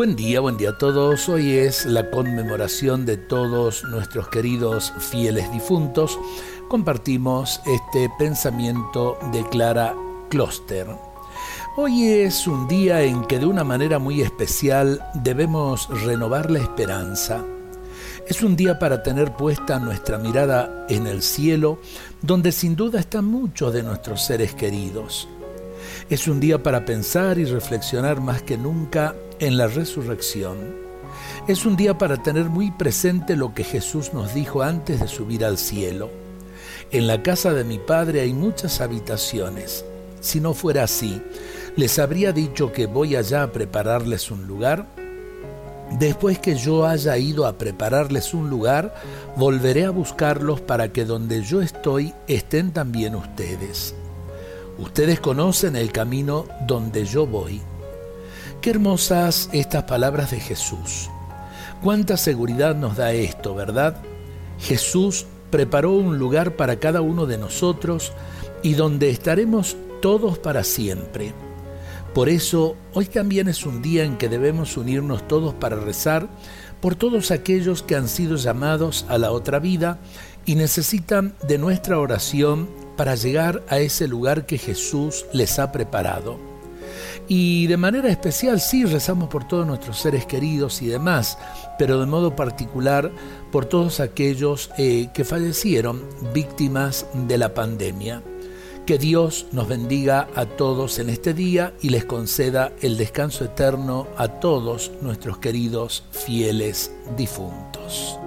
Buen día, buen día a todos. Hoy es la conmemoración de todos nuestros queridos fieles difuntos. Compartimos este pensamiento de Clara Kloster. Hoy es un día en que de una manera muy especial debemos renovar la esperanza. Es un día para tener puesta nuestra mirada en el cielo, donde sin duda están muchos de nuestros seres queridos. Es un día para pensar y reflexionar más que nunca en la resurrección. Es un día para tener muy presente lo que Jesús nos dijo antes de subir al cielo. En la casa de mi Padre hay muchas habitaciones. Si no fuera así, les habría dicho que voy allá a prepararles un lugar. Después que yo haya ido a prepararles un lugar, volveré a buscarlos para que donde yo estoy estén también ustedes. Ustedes conocen el camino donde yo voy. Qué hermosas estas palabras de Jesús. Cuánta seguridad nos da esto, ¿verdad? Jesús preparó un lugar para cada uno de nosotros y donde estaremos todos para siempre. Por eso, hoy también es un día en que debemos unirnos todos para rezar por todos aquellos que han sido llamados a la otra vida y necesitan de nuestra oración para llegar a ese lugar que Jesús les ha preparado. Y de manera especial sí rezamos por todos nuestros seres queridos y demás, pero de modo particular por todos aquellos eh, que fallecieron víctimas de la pandemia. Que Dios nos bendiga a todos en este día y les conceda el descanso eterno a todos nuestros queridos fieles difuntos.